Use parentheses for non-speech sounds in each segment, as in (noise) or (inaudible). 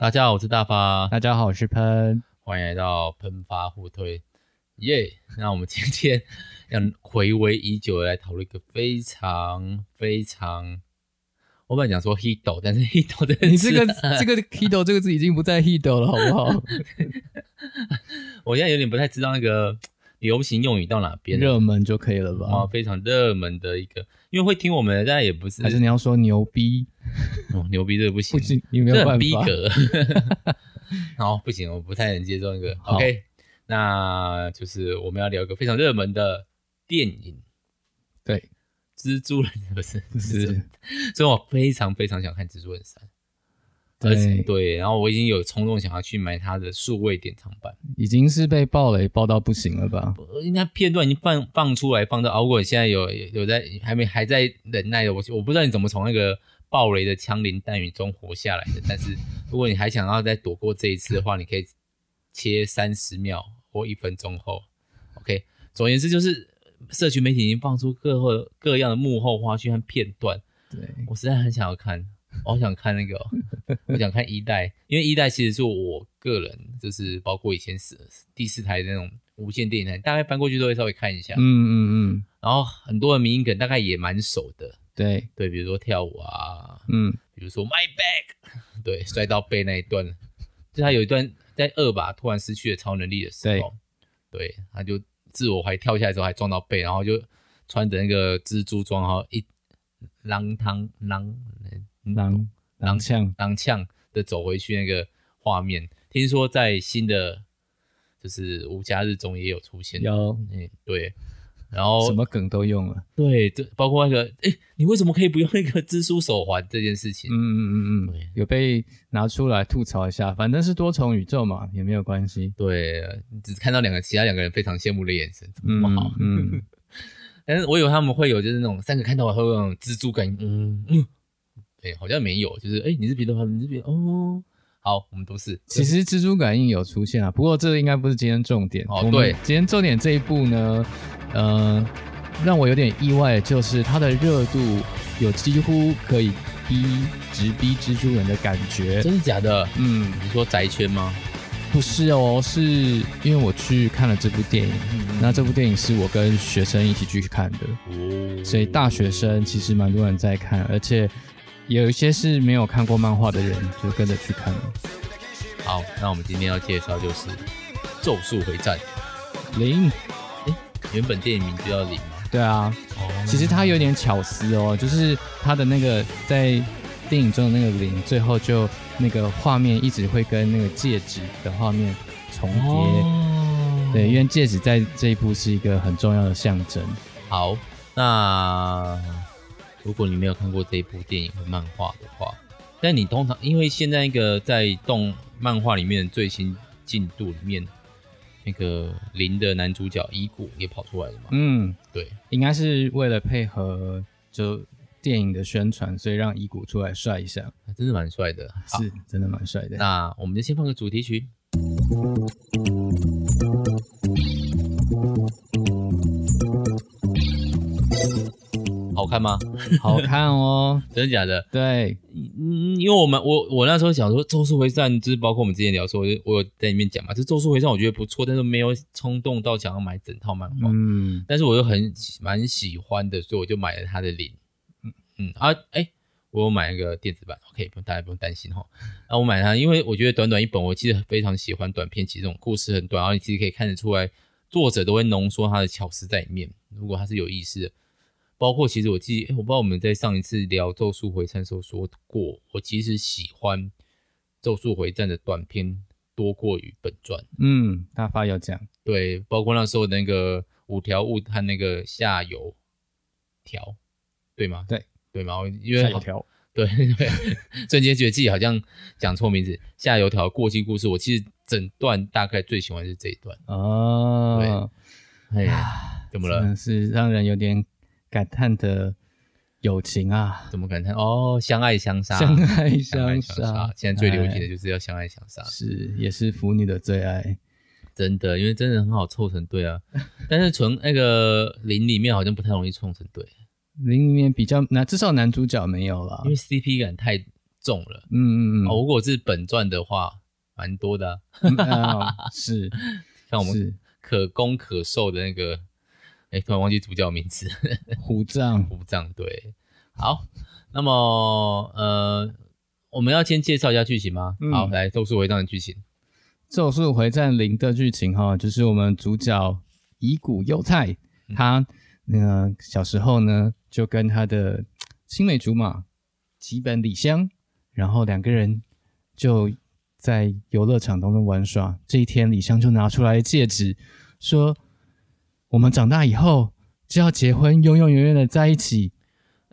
大家好，我是大发。大家好，我是喷。欢迎来到喷发互推，耶、yeah！那我们今天要回味已久的来讨论一个非常非常，我本来讲说 hito，但是 hito 的你这个这个 hito 这个字已经不在 hito 了，好不好？(laughs) 我现在有点不太知道那个流行用语到哪边，热门就可以了吧？啊，非常热门的一个，因为会听我们的，大家也不是，还是你要说牛逼？(laughs) 哦，牛逼这个不行，不行，你没有办法。逼格。(laughs) (laughs) 好，不行，我不太能接受那个。OK，那就是我们要聊一个非常热门的电影，对，蜘蛛人不是，是，所以我非常非常想看蜘蛛人三，对对，然后我已经有冲动想要去买它的数位典藏版，已经是被爆雷爆到不行了吧？应该片段已经放放出来，放到熬过，现在有有在还没还在忍耐的，我我不知道你怎么从那个。爆雷的枪林弹雨中活下来的，但是如果你还想要再躲过这一次的话，你可以切三十秒或一分钟后，OK。总而言之，就是社群媒体已经放出各个各样的幕后花絮和片段。对，我实在很想要看，我好想看那个、喔，我想看一代，因为一代其实是我个人，就是包括以前是第四台的那种无线电影台，大概翻过去都会稍微看一下。嗯嗯嗯。然后很多的迷因梗大概也蛮熟的。对。对，比如说跳舞啊，嗯，比如说 My Back，对，摔到背那一段，就他有一段在二吧突然失去了超能力的时候，对，他就自我还跳下来之后还撞到背，然后就穿着那个蜘蛛装，然后一踉跄踉踉踉跄踉跄的走回去那个画面。听说在新的就是无家日中也有出现，有，嗯，对。然后什么梗都用了，对，对包括那个，哎，你为什么可以不用那个蜘蛛手环这件事情？嗯嗯嗯嗯，有被拿出来吐槽一下，反正是多重宇宙嘛，也没有关系。对，只看到两个其他两个人非常羡慕的眼神，怎么好？嗯，嗯但是我以为他们会有就是那种三个看到我会有那种蜘蛛感，嗯嗯，哎，好像没有，就是哎，你是彼得潘，你是彼得，哦。好，我们都是。其实蜘蛛感应有出现啊，不过这应该不是今天重点。哦，对，今天重点这一部呢，呃，让我有点意外，就是它的热度有几乎可以逼直逼蜘蛛人的感觉。真的假的？嗯，你说宅圈吗？不是哦，是因为我去看了这部电影，嗯嗯，那这部电影是我跟学生一起去看的，哦，所以大学生其实蛮多人在看，而且。有一些是没有看过漫画的人，就跟着去看了。好，那我们今天要介绍就是《咒术回战》零。哎，原本电影名就叫零吗？对啊。哦。其实它有点巧思哦，就是它的那个在电影中的那个零，最后就那个画面一直会跟那个戒指的画面重叠。哦。对，因为戒指在这一部是一个很重要的象征。好，那。如果你没有看过这一部电影和漫画的话，但你通常因为现在那个在动漫画里面最新进度里面，那个零的男主角伊古也跑出来了嘛？嗯，对，应该是为了配合就电影的宣传，所以让伊古出来帅一下，真的蛮帅的，是真的蛮帅的。那我们就先放个主题曲。看吗？(laughs) 好看哦，(laughs) 真的假的？对，嗯，因为我们我我那时候想说《咒术回战》，就是包括我们之前聊说，我我有在里面讲嘛，这《咒术回战》我觉得不错，但是没有冲动到想要买整套漫画。嗯，但是我又很蛮喜欢的，所以我就买了它的零。嗯嗯啊，哎、欸，我有买一个电子版，OK，不用大家不用担心哈。啊我买它，因为我觉得短短一本，我其实非常喜欢短篇，其实这种故事很短，然后你其实可以看得出来，作者都会浓缩他的巧思在里面。如果他是有意思的。包括其实我记得，我不知道我们在上一次聊《咒术回战》的时候说过，我其实喜欢《咒术回战》的短篇多过于本传。嗯，大发有讲，对，包括那时候那个五条悟和那个夏油条，对吗？对，对吗？因为夏油条，对 (laughs) 对，瞬间觉得自己好像讲错名字。夏油条过气故事，我其实整段大概最喜欢是这一段。哦，对，哎呀，怎么了？是让人有点。感叹的友情啊，怎么感叹？哦，相爱相杀，相爱相杀。现在最流行的就是要相爱相杀，是也是腐女的最爱，真的，因为真的很好凑成对啊。(laughs) 但是从那个林里面好像不太容易凑成对，林里面比较难，至少男主角没有了，因为 CP 感太重了。嗯嗯嗯。哦，如果是本传的话，蛮多的、啊嗯呃。是，(laughs) 像我们可攻可受的那个，哎、欸，突然忘记主角名字。(laughs) 虎杖。虎杖对。好，那么呃，我们要先介绍一下剧情吗？嗯、好，来《咒术回战》的剧情。《咒术回战零》的剧情哈，就是我们主角乙骨忧太，他那个小时候呢，就跟他的青梅竹马吉本里香，然后两个人就在游乐场当中玩耍。这一天，里香就拿出来戒指，说：“我们长大以后就要结婚，永永远远的在一起。”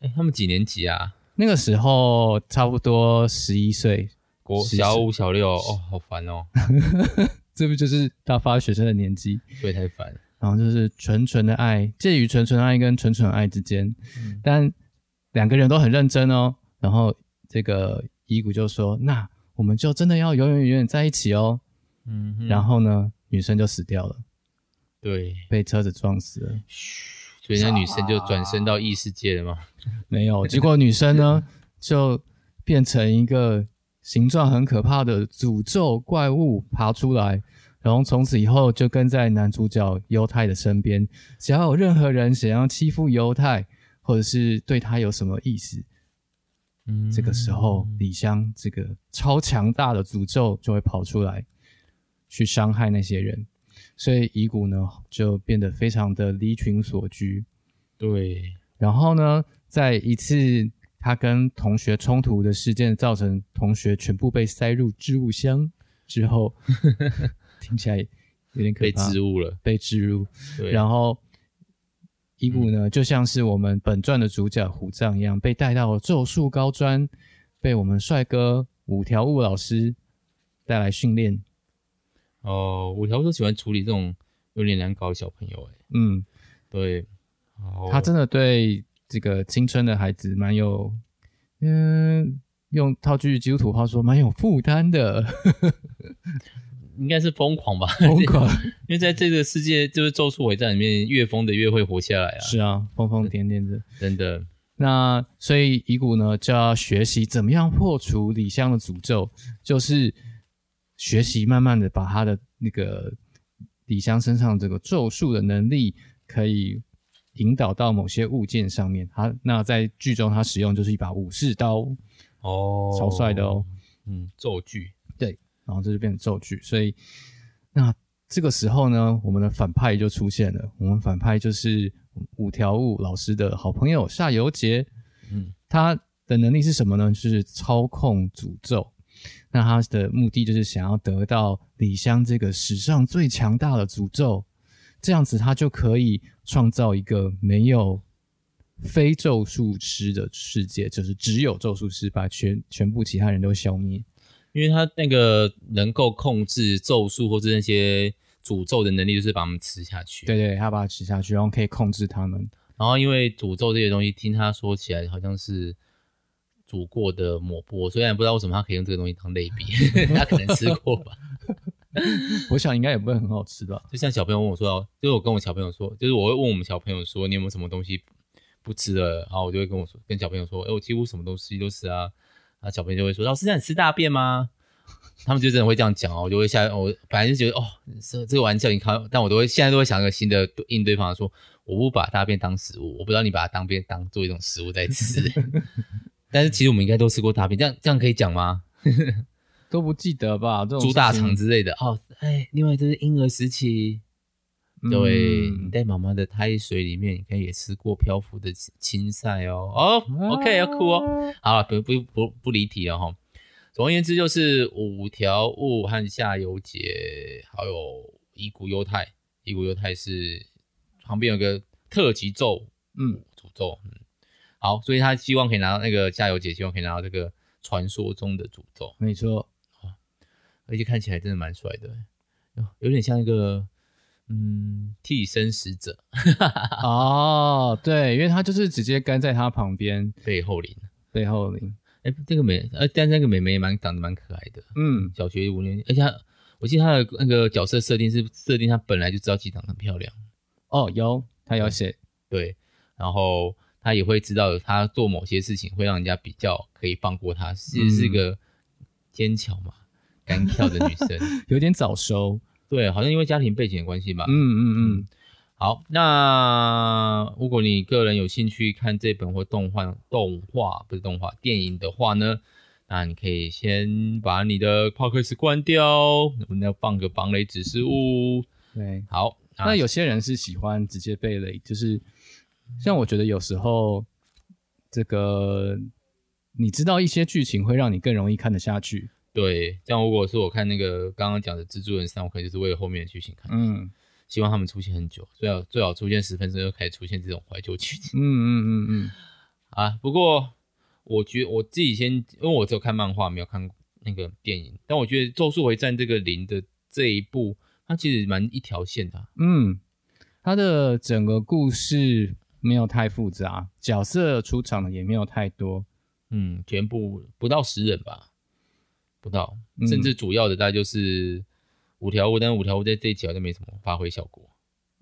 哎，他们几年级啊？那个时候差不多十一岁，国小五、小六哦，好烦哦。(laughs) 这不就是大发学生的年纪？所以太烦。然后就是纯纯的爱，介于纯纯爱跟纯纯爱之间，嗯、但两个人都很认真哦。然后这个乙骨就说：“那我们就真的要永永远远在一起哦。”嗯，然后呢，女生就死掉了，对，被车子撞死了。所以那女生就转身到异世界了吗？(laughs) 没有，结果女生呢就变成一个形状很可怕的诅咒怪物爬出来，然后从此以后就跟在男主角犹太的身边。只要有任何人想要欺负犹太，或者是对他有什么意思，嗯，这个时候李湘这个超强大的诅咒就会跑出来，去伤害那些人。所以乙骨呢就变得非常的离群索居，对。然后呢，在一次他跟同学冲突的事件，造成同学全部被塞入置物箱之后，(laughs) 听起来有点可怕。被置物了，被置入。对。然后乙骨呢，就像是我们本传的主角虎杖一样，被带到了咒术高专，被我们帅哥五条悟老师带来训练。哦，五条都喜欢处理这种有点难搞的小朋友，哎，嗯，对，他真的对这个青春的孩子蛮有，嗯，用套句基督徒话说，蛮有负担的，(laughs) 应该是疯狂吧，疯狂，因为在这个世界，就是咒术回战里面，越疯的越会活下来啊，是啊，疯疯癫癫的，真的。那所以乙骨呢，就要学习怎么样破除李香的诅咒，就是。学习慢慢的把他的那个李香身上这个咒术的能力，可以引导到某些物件上面。他那在剧中他使用就是一把武士刀，哦，超帅的哦，嗯，咒具，对，然后这就变成咒具。所以那这个时候呢，我们的反派就出现了。我们反派就是五条悟老师的好朋友夏油杰，嗯，他的能力是什么呢？就是操控诅咒。那他的目的就是想要得到李湘这个史上最强大的诅咒，这样子他就可以创造一个没有非咒术师的世界，就是只有咒术师把全全部其他人都消灭。因为他那个能够控制咒术或者那些诅咒的能力，就是把他们吃下去。对对，他把它吃下去，然后可以控制他们。然后因为诅咒这些东西，听他说起来好像是。煮过的抹布，虽然不知道为什么他可以用这个东西当类比，(laughs) 他可能吃过吧。(laughs) 我想应该也不会很好吃吧。就像小朋友问我说，就是我跟我小朋友说，就是我会问我们小朋友说，你有没有什么东西不吃的？然后我就会跟我说，跟小朋友说，哎、欸，我几乎什么东西都吃啊。然后小朋友就会说，老师，那你吃大便吗？他们就真的会这样讲哦，我就会下我本来就觉得哦，这这个玩笑你开，但我都会现在都会想一个新的应对方法，说我不把大便当食物，我不知道你把它当便当做一种食物在吃。(laughs) 但是其实我们应该都吃过大便，这样这样可以讲吗？(laughs) 都不记得吧？这猪大肠之类的哦。哎，另外就是婴儿时期，嗯、对，你在妈妈的胎水里面，你可以也吃过漂浮的青菜哦。哦、oh,，OK，要哭哦。好了，不不不不离题了哈。总而言之，就是五条悟和夏油杰，还有乙骨忧太。乙骨忧太是旁边有个特级咒，嗯，诅咒。好，所以他希望可以拿到那个加油姐，希望可以拿到这个传说中的诅咒。没错，而且看起来真的蛮帅的，有点像一个嗯替身使者。(laughs) 哦，对，因为他就是直接跟在他旁边，背后灵，背后灵。哎，这个美，呃，但那个美眉也蛮长得蛮可爱的。嗯，小学五年级，而且他，我记得他的那个角色设定是设定他本来就知道自己长得很漂亮。哦，有，他有写，对，然后。他也会知道他做某些事情会让人家比较可以放过他，其实是个坚强嘛、敢跳的女生，(laughs) 有点早熟。对，好像因为家庭背景的关系吧。嗯嗯嗯。好，那如果你个人有兴趣看这本或动画、动画不是动画电影的话呢，那你可以先把你的 Podcast 关掉，我们要放个防雷指示物。对，好。那有些人是喜欢直接被雷，就是像我觉得有时候这个你知道一些剧情会让你更容易看得下去。对，像如果是我看那个刚刚讲的蜘蛛人三，我可能就是为了后面的剧情看。嗯。希望他们出现很久，最好最好出现十分钟就开始出现这种怀旧剧情。嗯嗯嗯嗯。(laughs) 啊，不过我觉得我自己先，因为我只有看漫画，没有看那个电影。但我觉得《咒术回战》这个零的这一部，它其实蛮一条线的啊。嗯，它的整个故事没有太复杂，角色出场的也没有太多。嗯，全部不到十人吧，不到，甚至主要的大概就是。五条悟，但五条悟在这一集好像没什么发挥效果。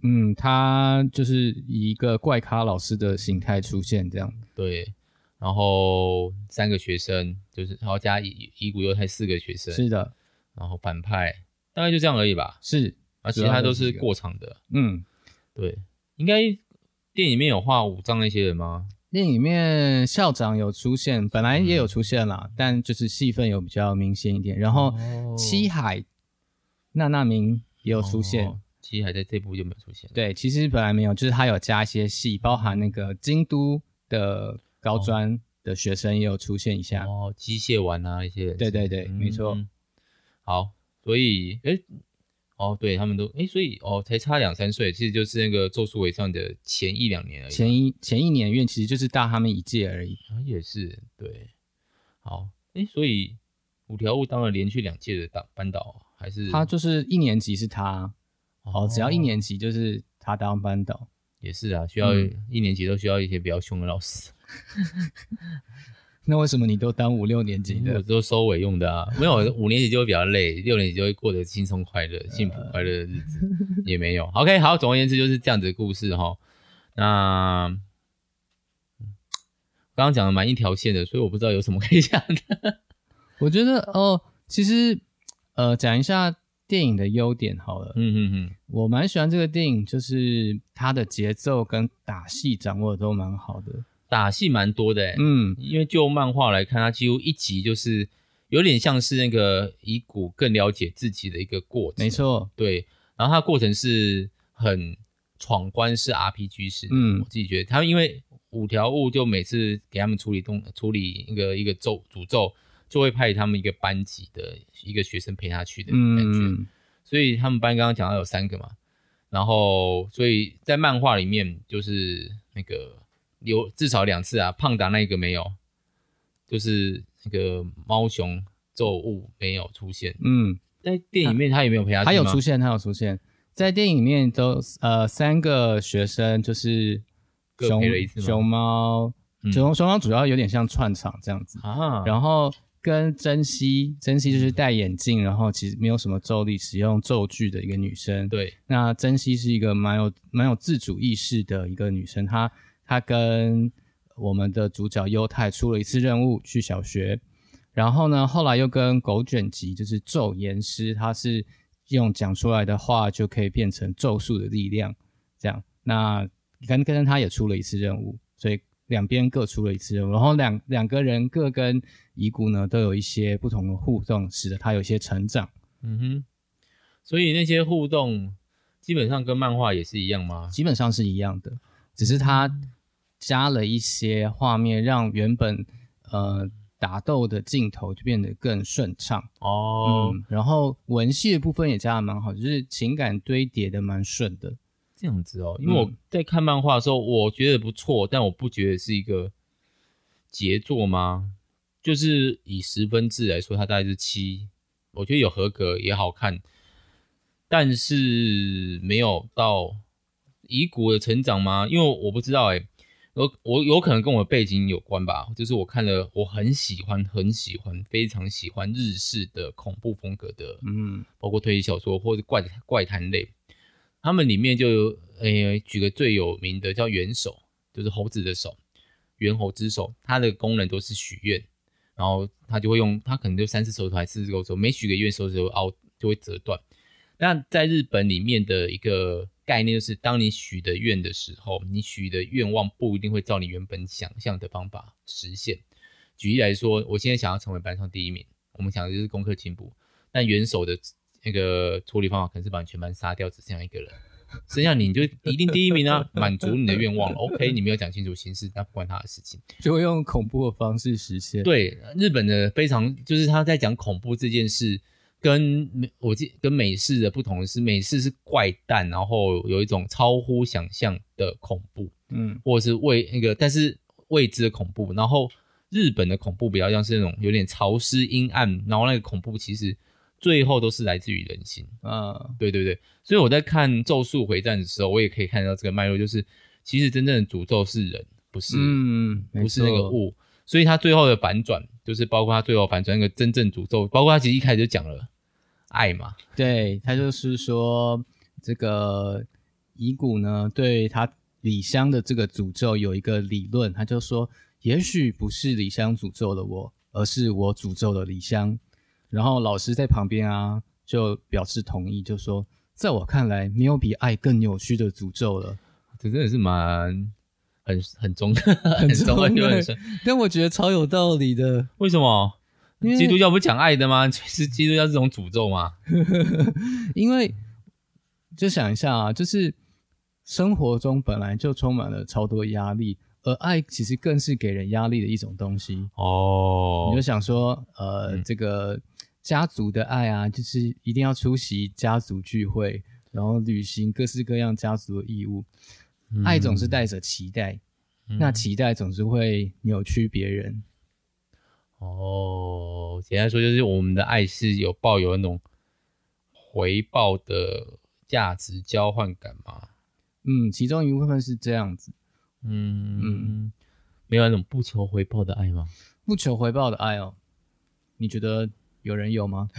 嗯，他就是以一个怪咖老师的形态出现，这样。对，然后三个学生，就是然后加乙乙骨忧太四个学生。是的，然后反派大概就这样而已吧。是，而其他都是过场的。嗯，对，应该电影里面有画五藏那些人吗？电影里面校长有出现，本来也有出现啦，嗯、但就是戏份有比较明显一点。然后七海。娜娜明也有出现，哦，其实还在这部就没有出现。对，其实本来没有，就是他有加一些戏，包含那个京都的高专的学生也有出现一下。哦，机械丸啊一些。对对对，嗯、没错。好，所以，诶哦，对他们都，哎所以，哦，才差两三岁，其实就是那个《咒术回战》的前一两年而已。前一前一年，因为其实就是大他们一届而已。啊，也是，对。好，哎所以五条悟当了连续两届的当班导。还是他就是一年级是他，哦，只要一年级就是他当班导，也是啊，需要、嗯、一年级都需要一些比较凶的老师。(laughs) (laughs) 那为什么你都当五六年级的？我都收尾用的啊，(laughs) 没有五年级就会比较累，六年级就会过得轻松快乐、幸福快乐的日子也没有。OK，好，总而言之就是这样子的故事哈。那刚刚讲的蛮一条线的，所以我不知道有什么可以讲的。(laughs) 我觉得哦，其实。呃，讲一下电影的优点好了。嗯嗯嗯，我蛮喜欢这个电影，就是它的节奏跟打戏掌握的都蛮好的，打戏蛮多的。嗯，因为就漫画来看，它几乎一集就是有点像是那个以古更了解自己的一个过程。没错，对。然后它的过程是很闯关式 RPG 式。嗯，我自己觉得，他因为五条悟就每次给他们处理动处理一个一个咒诅咒。就会派他们一个班级的一个学生陪他去的感觉，嗯、所以他们班刚刚讲到有三个嘛，然后所以在漫画里面就是那个有至少两次啊，胖达那一个没有，就是那个猫熊咒物没有出现。嗯，在电影里面他也没有陪他去吗？他有出现，他有出现在电影里面都呃三个学生就是各陪了一次吗？熊猫熊熊猫主要有点像串场这样子啊，然后。跟珍惜，珍惜就是戴眼镜，然后其实没有什么咒力，使用咒具的一个女生。对，那珍惜是一个蛮有蛮有自主意识的一个女生。她她跟我们的主角优太出了一次任务去小学，然后呢，后来又跟狗卷棘，就是咒言师，他是用讲出来的话就可以变成咒术的力量，这样。那跟跟他也出了一次任务，所以。两边各出了一次任务，然后两两个人各跟遗骨呢都有一些不同的互动，使得他有一些成长。嗯哼，所以那些互动基本上跟漫画也是一样吗？基本上是一样的，只是他加了一些画面，让原本呃打斗的镜头就变得更顺畅。哦，嗯，然后文戏的部分也加的蛮好，就是情感堆叠的蛮顺的。这样子哦，因为我在看漫画的时候，我觉得不错，但我不觉得是一个杰作吗？就是以十分制来说，它大概是七，我觉得有合格也好看，但是没有到乙骨的成长吗？因为我不知道哎，我我有可能跟我的背景有关吧，就是我看了，我很喜欢，很喜欢，非常喜欢日式的恐怖风格的，嗯，包括推理小说或者怪怪谈类。他们里面就有，诶、欸，举个最有名的叫猿手，就是猴子的手。猿猴之手，它的功能都是许愿，然后他就会用，他可能就三次手指头还是四次手指头，每许个愿手指头凹就会折断。那在日本里面的一个概念就是，当你许的愿的时候，你许的愿望不一定会照你原本想象的方法实现。举例来说，我现在想要成为班上第一名，我们想的就是功课进步，但元首的那个处理方法可能是把你全班杀掉，只剩下一个人，剩下你就一定第一名啊，满足你的愿望了。OK，你没有讲清楚形式，那不关他的事情，就会用恐怖的方式实现。对，日本的非常就是他在讲恐怖这件事。跟美我记跟美式的不同的是，美式是怪诞，然后有一种超乎想象的恐怖，嗯，或者是未那个，但是未知的恐怖。然后日本的恐怖比较像是那种有点潮湿阴暗，然后那个恐怖其实最后都是来自于人心，啊，对对对。所以我在看《咒术回战》的时候，我也可以看到这个脉络，就是其实真正的诅咒是人，不是，嗯，不是那个物。所以他最后的反转，就是包括他最后反转那个真正诅咒，包括他其实一开始就讲了。爱嘛，对，他就是说，这个乙骨呢，对他李湘的这个诅咒有一个理论，他就说，也许不是李湘诅咒了我，而是我诅咒了李湘。然后老师在旁边啊，就表示同意，就说，在我看来，没有比爱更扭曲的诅咒了。这真的是蛮很很中很中的，但我觉得超有道理的。为什么？基督教不讲爱的吗？(laughs) 是基督教这种诅咒吗？(laughs) 因为就想一下啊，就是生活中本来就充满了超多压力，而爱其实更是给人压力的一种东西哦。你就想说，呃，嗯、这个家族的爱啊，就是一定要出席家族聚会，然后履行各式各样家族的义务。嗯、爱总是带着期待，嗯、那期待总是会扭曲别人。哦，简单说就是我们的爱是有抱有那种回报的价值交换感吗？嗯，其中一部分是这样子。嗯嗯，没有那种不求回报的爱吗？不求回报的爱哦，你觉得有人有吗？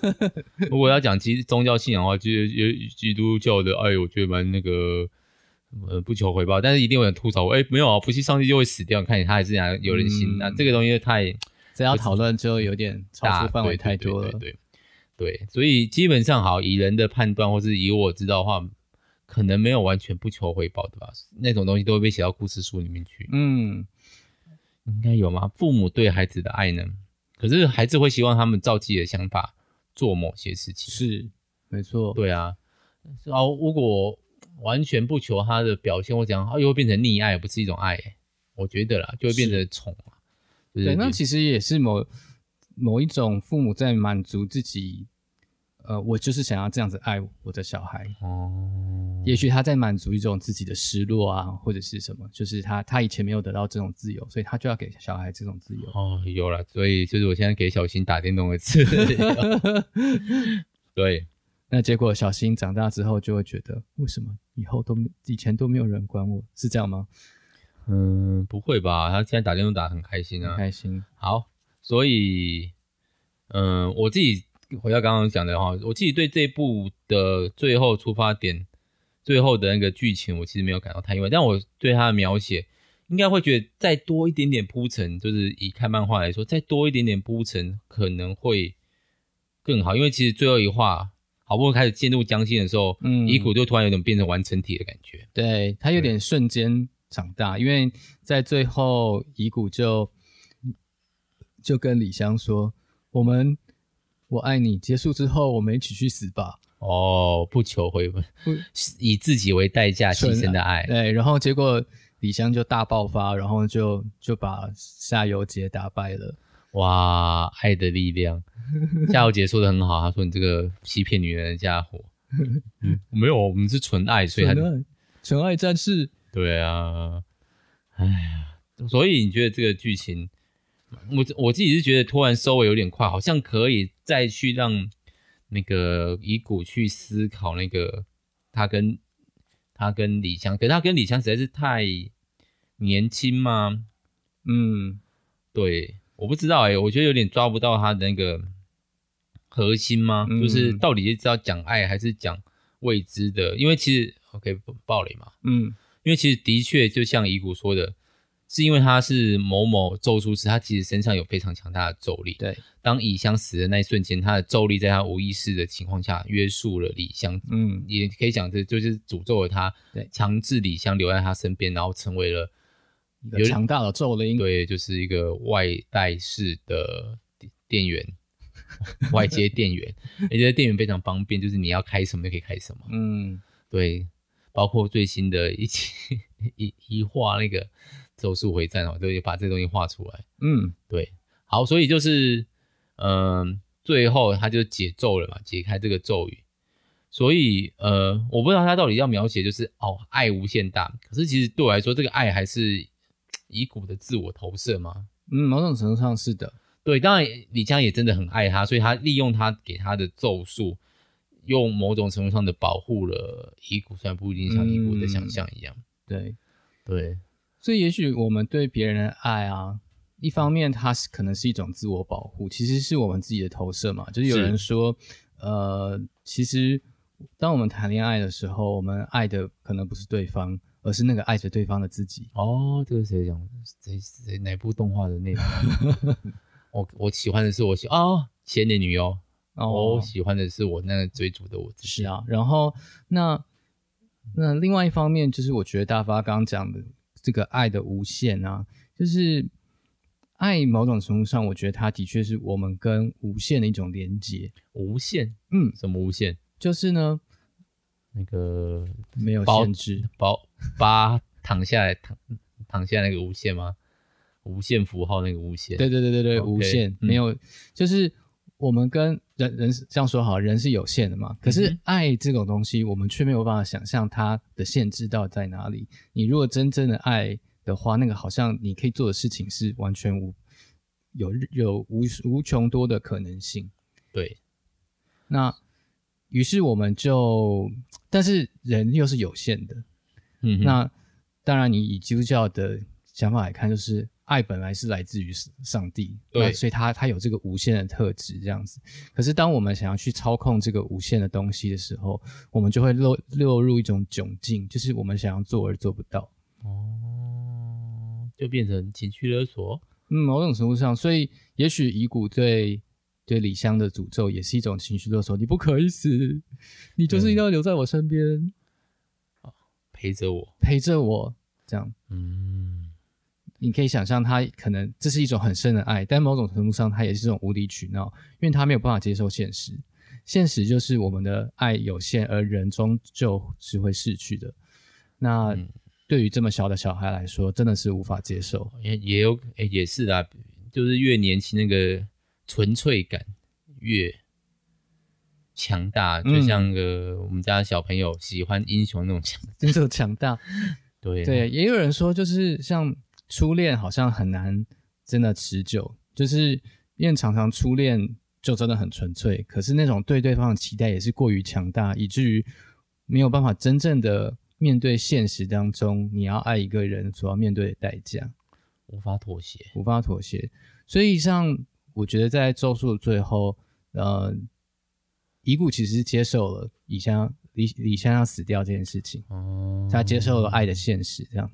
(laughs) 如果要讲基宗教信仰的话，就是有基督教的爱，我觉得蛮那个呃不求回报，但是一定有人吐槽我，哎、欸，没有啊，不信上帝就会死掉，看你他还是有人心，那、嗯、这个东西太。这要讨论就有点超出范围太多了，对对，对，所以基本上好，以人的判断或是以我知道的话，可能没有完全不求回报的吧，那种东西都会被写到故事书里面去。嗯，应该有吗？父母对孩子的爱呢？可是孩子会希望他们照自己的想法做某些事情，是没错，对啊。然后如果完全不求他的表现，我讲又会变成溺爱，不是一种爱，我觉得啦，就会变成宠。对，那其实也是某某一种父母在满足自己，呃，我就是想要这样子爱我的小孩。哦，也许他在满足一种自己的失落啊，或者是什么，就是他他以前没有得到这种自由，所以他就要给小孩这种自由。哦，有了，所以就是我现在给小新打电动的自由。(laughs) 对，那结果小新长大之后就会觉得，为什么以后都以前都没有人管我，是这样吗？嗯，不会吧？他现在打电动打得很开心啊，开心。好，所以，嗯，我自己回到刚刚讲的话，我自己对这部的最后出发点、最后的那个剧情，我其实没有感到太意外。但我对他的描写，应该会觉得再多一点点铺陈，就是以看漫画来说，再多一点点铺陈可能会更好。因为其实最后一话好不容易开始进入江心的时候，嗯，乙骨就突然有点变成完成体的感觉，对他有点瞬间。长大，因为在最后，乙骨就就跟李湘说：“我们我爱你。”结束之后，我们一起去死吧。哦，不求回报，以自己为代价牺牲的爱。对，然后结果李湘就大爆发，然后就就把夏油杰打败了。哇，爱的力量！夏油杰说的很好，他说：“你这个欺骗女人的家伙。(laughs) 嗯”没有，我们是纯爱，所以他纯爱战士。对啊，哎呀，所以你觉得这个剧情，我我自己是觉得突然收尾有点快，好像可以再去让那个乙骨去思考那个他跟他跟李湘，可是他跟李湘实在是太年轻吗？嗯，对，我不知道哎、欸，我觉得有点抓不到他的那个核心吗？嗯、就是到底是知道讲爱还是讲未知的？因为其实 OK 不爆雷嘛，嗯。因为其实的确，就像乙骨说的，是因为他是某某咒术师，他其实身上有非常强大的咒力。对，当乙香死的那一瞬间，他的咒力在他无意识的情况下约束了李香。嗯，也可以讲这就是诅咒了他，对，强制李香留在他身边，然后成为了一个强大的咒灵。对，就是一个外带式的电源，(laughs) 外接电源，而且电源非常方便，就是你要开什么就可以开什么。嗯，对，包括最新的一期 (laughs) 一一画那个。咒术回战哦，都得把这东西画出来。嗯，对，好，所以就是，嗯、呃，最后他就解咒了嘛，解开这个咒语。所以，呃，我不知道他到底要描写就是哦，爱无限大。可是其实对我来说，这个爱还是乙骨的自我投射嘛。嗯，某种程度上是的。对，当然李湘也真的很爱他，所以他利用他给他的咒术，用某种程度上的保护了遗骨，虽然不一定像遗骨的想象一样。嗯、对，对。所以，也许我们对别人的爱啊，一方面它是可能是一种自我保护，其实是我们自己的投射嘛。就是有人说，呃，其实当我们谈恋爱的时候，我们爱的可能不是对方，而是那个爱着对方的自己。哦，这个谁讲的？谁谁哪部动画的内容？(laughs) 我我喜欢的是我喜哦，千年女优。哦，我喜欢的是我那个追逐的我自己。是啊，然后那那另外一方面，就是我觉得大发刚刚讲的。这个爱的无限啊，就是爱某种程度上，我觉得它的确是我们跟无限的一种连接。无限，嗯，什么无限？就是呢，那个没有限制，包八躺下来躺躺下那个无限吗？无限符号那个无限？对对对对对，okay, 无限没有，嗯、就是。我们跟人人是这样说好，人是有限的嘛。可是爱这种东西，我们却没有办法想象它的限制到底在哪里。你如果真正的爱的话，那个好像你可以做的事情是完全无有有无无穷多的可能性。对。那于是我们就，但是人又是有限的。嗯。那当然，你以基督教的想法来看，就是。爱本来是来自于上帝，对，所以他他有这个无限的特质，这样子。可是当我们想要去操控这个无限的东西的时候，我们就会落落入一种窘境，就是我们想要做而做不到。哦，就变成情绪勒索。嗯，某种程度上，所以也许遗骨对对李湘的诅咒也是一种情绪勒索。你不可以死，你就是一定要留在我身边，嗯，陪着我，陪着我，这样。嗯。你可以想象，他可能这是一种很深的爱，但某种程度上，他也是这种无理取闹，因为他没有办法接受现实。现实就是我们的爱有限，而人终究是会逝去的。那对于这么小的小孩来说，真的是无法接受。也也有，哎，也是啊，就是越年轻，那个纯粹感越强大，就像个我们家小朋友喜欢英雄那种强，那种强大。对对，也有人说，就是像。初恋好像很难真的持久，就是因为常常初恋就真的很纯粹，可是那种对对方的期待也是过于强大，以至于没有办法真正的面对现实当中你要爱一个人所要面对的代价，无法妥协，无法妥协。所以像我觉得在咒术的最后，呃，乙骨其实接受了蚁香李李香要死掉这件事情，哦，他接受了爱的现实，这样。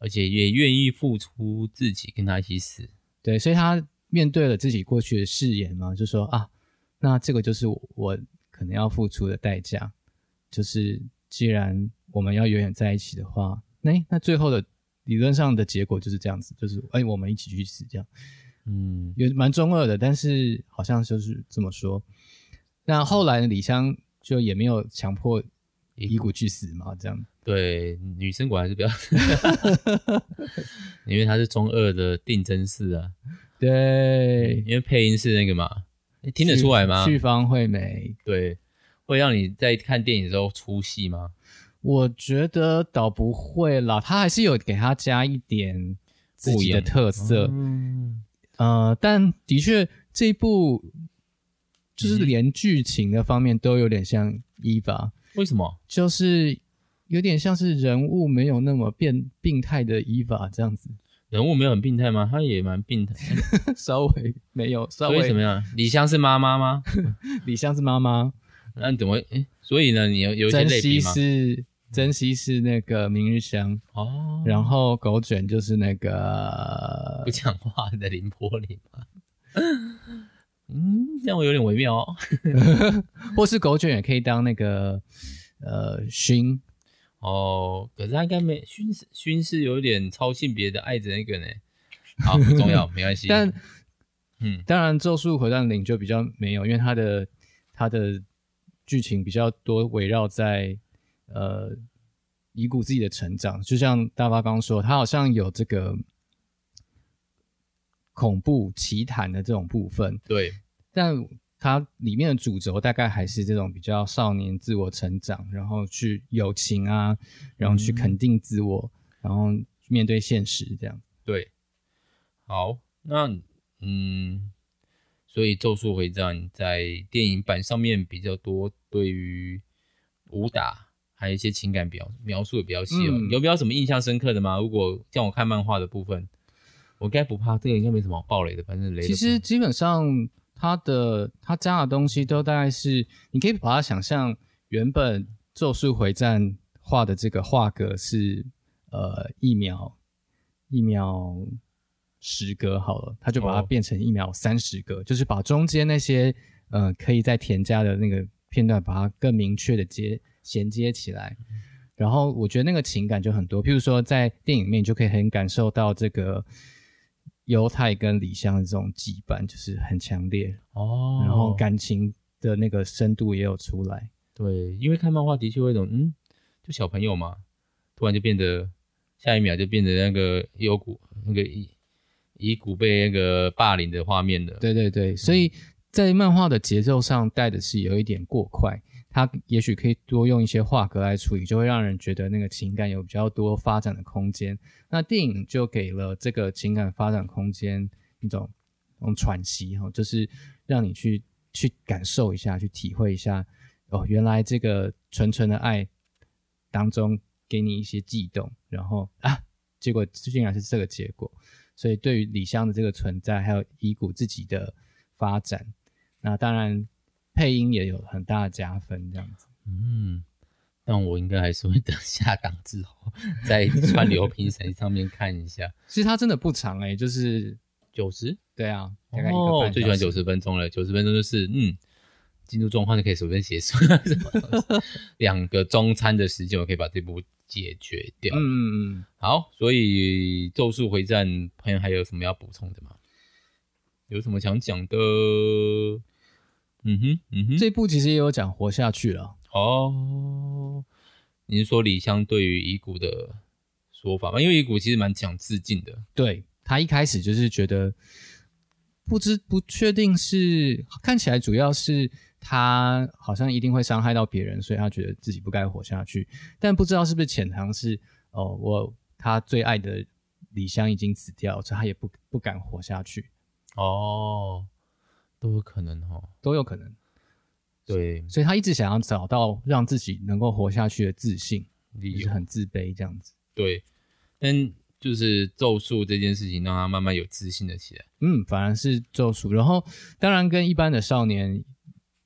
而且也愿意付出自己跟他一起死，对，所以他面对了自己过去的誓言嘛，就说啊，那这个就是我，我可能要付出的代价，就是既然我们要永远在一起的话，那那最后的理论上的结果就是这样子，就是哎，我们一起去死这样，嗯，也蛮中二的，但是好像就是这么说。那后来李湘就也没有强迫乙骨去死嘛，这样。对，女生果然是比较，(laughs) 因为她是中二的定真寺啊。对，因为配音是那个嘛，你听得出来吗？绪方惠美。对，会让你在看电影的时候出戏吗？我觉得倒不会啦，他还是有给他加一点自己的特色。嗯，呃，但的确这一部就是连剧情的方面都有点像 EVA。为什么？就是。有点像是人物没有那么变病态的 EVA 这样子，人物没有很病态吗？他也蛮病态，(laughs) 稍微没有，稍微所以怎么样？李湘是妈妈吗？(laughs) 李湘是妈妈，那你怎么诶？所以呢？你有有一些类比吗？是珍惜是那个明日香哦，然后狗卷就是那个不讲话的林波里嘛。嗯，这样我有点微妙哦。(laughs) 或是狗卷也可以当那个呃熏哦，可是他应该没熏是熏是有点超性别的爱着那个呢。好，不 (laughs) 重要，没关系。但嗯，当然《咒术回战零》就比较没有，因为它的它的剧情比较多围绕在。呃，乙骨自己的成长，就像大发刚刚说，他好像有这个恐怖奇谈的这种部分，对，但它里面的主轴大概还是这种比较少年自我成长，然后去友情啊，然后去肯定自我，嗯、然后面对现实这样。对，好，那嗯，所以《咒术回战》在电影版上面比较多对于武打。还有一些情感表描述的比较细哦，嗯、有比较什么印象深刻的吗？如果像我看漫画的部分，我应该不怕，这个应该没什么好爆雷的，反正雷。其实基本上它的它加的东西都大概是，你可以把它想象原本《咒术回战》画的这个画格是呃一秒一秒十格好了，他就把它变成一秒三十格，哦、就是把中间那些呃可以再添加的那个片段，把它更明确的接。衔接起来，然后我觉得那个情感就很多。譬如说，在电影里面就可以很感受到这个犹太跟李湘的这种羁绊，就是很强烈哦。然后感情的那个深度也有出来。对，因为看漫画的确会有种，嗯，就小朋友嘛，突然就变得下一秒就变得那个有股那个乙乙骨被那个霸凌的画面的。对对对，所以在漫画的节奏上带的是有一点过快。他也许可以多用一些画格来处理，就会让人觉得那个情感有比较多发展的空间。那电影就给了这个情感发展空间一种一种喘息哈，就是让你去去感受一下，去体会一下哦，原来这个纯纯的爱当中给你一些悸动，然后啊，结果竟然是这个结果。所以对于李湘的这个存在，还有乙骨自己的发展，那当然。配音也有很大的加分，这样子。嗯，但我应该还是会等下档之后，在串流平台上面看一下。(laughs) 其实它真的不长哎、欸，就是九十。对啊，大概一个半小时。我最喜欢九十分钟了，九十分钟就是嗯，进入状况就可以随便结束。(laughs) 两个中餐的时间，我可以把这部解决掉。嗯嗯嗯。好，所以《咒术回战》朋友还有什么要补充的吗？有什么想讲的？嗯哼，嗯哼，这部其实也有讲活下去了哦。你是说李湘对于遗骨的说法吗？因为遗骨其实蛮讲自尽的。对，他一开始就是觉得不知不确定是看起来主要是他好像一定会伤害到别人，所以他觉得自己不该活下去。但不知道是不是潜藏是哦，我他最爱的李湘已经死掉，所以他也不不敢活下去。哦。都有可能哈，都有可能。对，所以他一直想要找到让自己能够活下去的自信，理由，就是很自卑这样子。对，但就是咒术这件事情让他慢慢有自信了起来。嗯，反而是咒术。然后当然跟一般的少年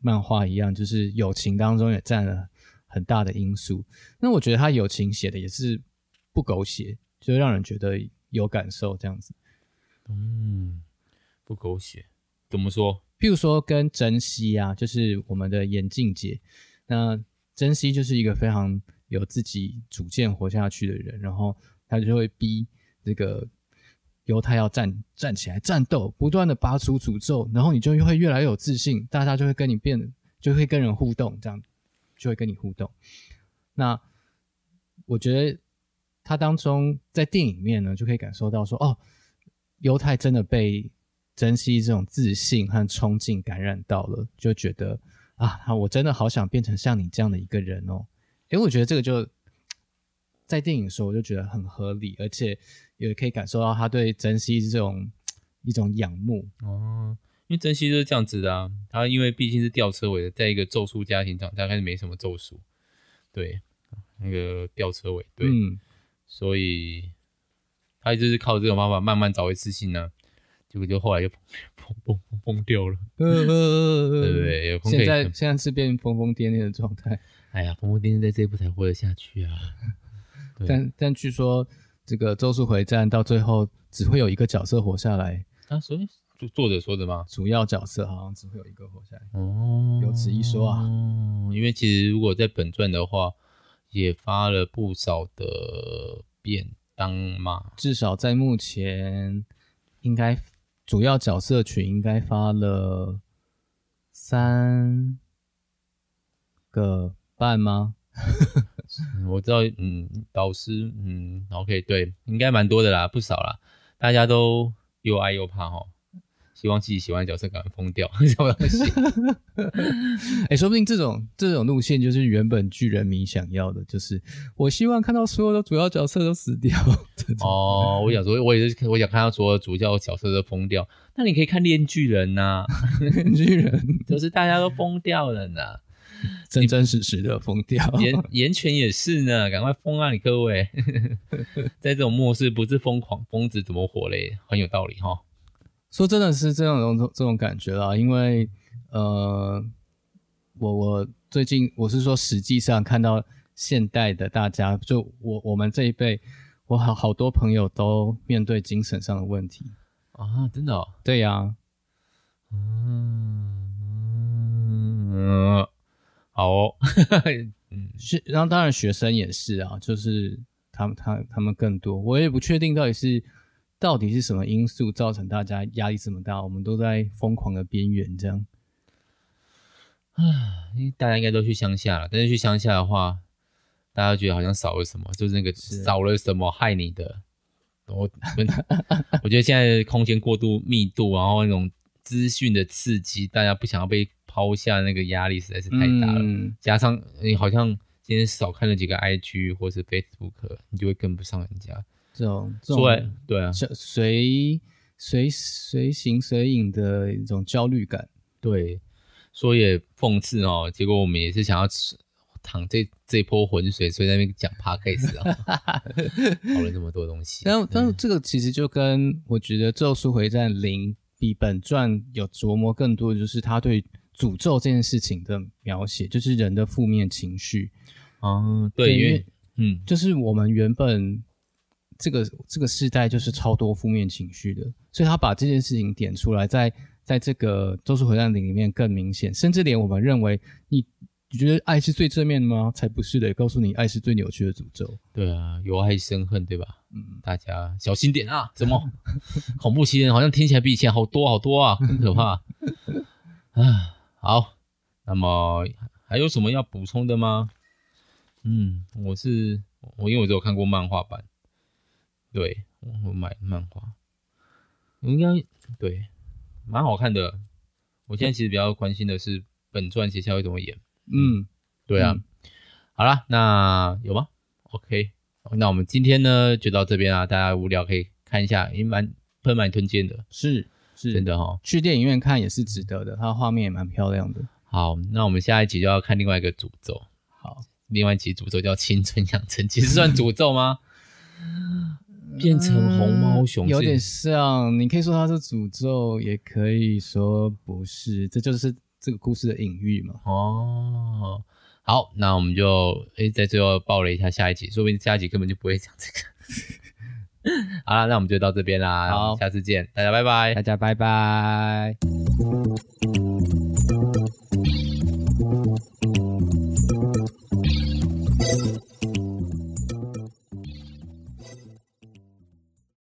漫画一样，就是友情当中也占了很大的因素。那我觉得他友情写的也是不狗血，就让人觉得有感受这样子。嗯，不狗血。怎么说？譬如说跟珍惜啊，就是我们的眼镜姐。那珍惜就是一个非常有自己主见活下去的人，然后他就会逼这个犹太要站站起来战斗，不断的拔出诅咒，然后你就会越来越有自信，大家就会跟你变，就会跟人互动，这样就会跟你互动。那我觉得他当中在电影面呢，就可以感受到说，哦，犹太真的被。珍惜这种自信和冲劲感染到了，就觉得啊，我真的好想变成像你这样的一个人哦。因为我觉得这个就在电影的时候，我就觉得很合理，而且也可以感受到他对珍惜这种一种仰慕哦。因为珍惜就是这样子的啊，他因为毕竟是吊车尾的，在一个咒术家庭长大，开始没什么咒术，对，那个吊车尾，对，嗯、所以他就是靠这种方法慢慢找回自信呢、啊。结果就后来又疯疯疯疯掉了，(laughs) 对不对？现在现在是变疯疯癫癫的状态。哎呀，疯疯癫癫在这一部才活得下去啊！(laughs) 但但据说这个《咒术回战》到最后只会有一个角色活下来啊？所以作作者说的吗？主要角色好像只会有一个活下来哦，有此一说啊。因为其实如果在本传的话，也发了不少的便当嘛，至少在目前应该主要角色群应该发了三个。半吗？(laughs) 我知道，嗯，导师，嗯，OK，对，应该蛮多的啦，不少啦，大家都又爱又怕哦，希望自己喜欢的角色赶快疯掉，什么东西？(laughs) 哎、欸，说不定这种这种路线就是原本巨人迷想要的，就是我希望看到所有的主要角色都死掉。(laughs) 哦，我想说，我也是，我想看到所有主要角色都疯掉。那你可以看链锯人呐、啊，(laughs) 链锯人就是大家都疯掉了呢。真真实实的疯掉，岩岩泉也是呢，赶快疯啊！你各位，在这种末世不是疯狂疯子怎么活嘞？很有道理哈。说真的是这种这种感觉啦，因为呃，我我最近我是说，实际上看到现代的大家，就我我们这一辈，我好好多朋友都面对精神上的问题啊，真的、哦？对呀、啊，嗯嗯。好哦，嗯，(laughs) 是，然后当然学生也是啊，就是他们他他们更多，我也不确定到底是到底是什么因素造成大家压力这么大，我们都在疯狂的边缘这样。啊，因为大家应该都去乡下了，但是去乡下的话，大家觉得好像少了什么，就是那个少了什么害你的。我 (laughs) 我觉得现在空间过度密度，然后那种资讯的刺激，大家不想要被。抛下那个压力实在是太大了，嗯、加上你好像今天少看了几个 IG 或是 Facebook，你就会跟不上人家。这种这种对啊，随随随行随影的一种焦虑感。对，说也讽刺哦，结果我们也是想要淌这这波浑水，所以在那边讲 Podcast 啊，(laughs) 讨论这么多东西。但但这个其实就跟我觉得《咒术回战零》比本传有琢磨更多的，就是他对。诅咒这件事情的描写，就是人的负面情绪。嗯，对，因为嗯，就是我们原本这个这个时代就是超多负面情绪的，所以他把这件事情点出来，在在这个《咒术回战》里面更明显，甚至连我们认为你你觉得爱是最正面的吗？才不是的，告诉你爱是最扭曲的诅咒。对啊，有爱生恨，对吧？嗯，大家小心点啊！怎么 (laughs) 恐怖袭人好像听起来比以前好多好多啊，很可怕 (laughs) 啊！好，那么还有什么要补充的吗？嗯，我是我，因为我只有看过漫画版，对，我买漫画，应该对，蛮好看的。我现在其实比较关心的是本传接下来会怎么演。嗯，对啊。嗯、好了，那有吗？OK，那我们今天呢就到这边啊，大家无聊可以看一下，也蛮喷蛮推荐的，是。是真的哈、哦，去电影院看也是值得的，它的画面也蛮漂亮的。好，那我们下一集就要看另外一个诅咒。好，另外一集诅咒叫《青春养成》，其实算诅咒吗？(laughs) 变成红毛熊有点像你可以说它是诅咒也可以说不是这就是这个故事的隐喻嘛。哦好那我们就诶在最后报了一下下一集说不定下一集根本就不会讲这个。(laughs) 好了那我们就到这边啦好。下次见大家拜拜。大家拜拜。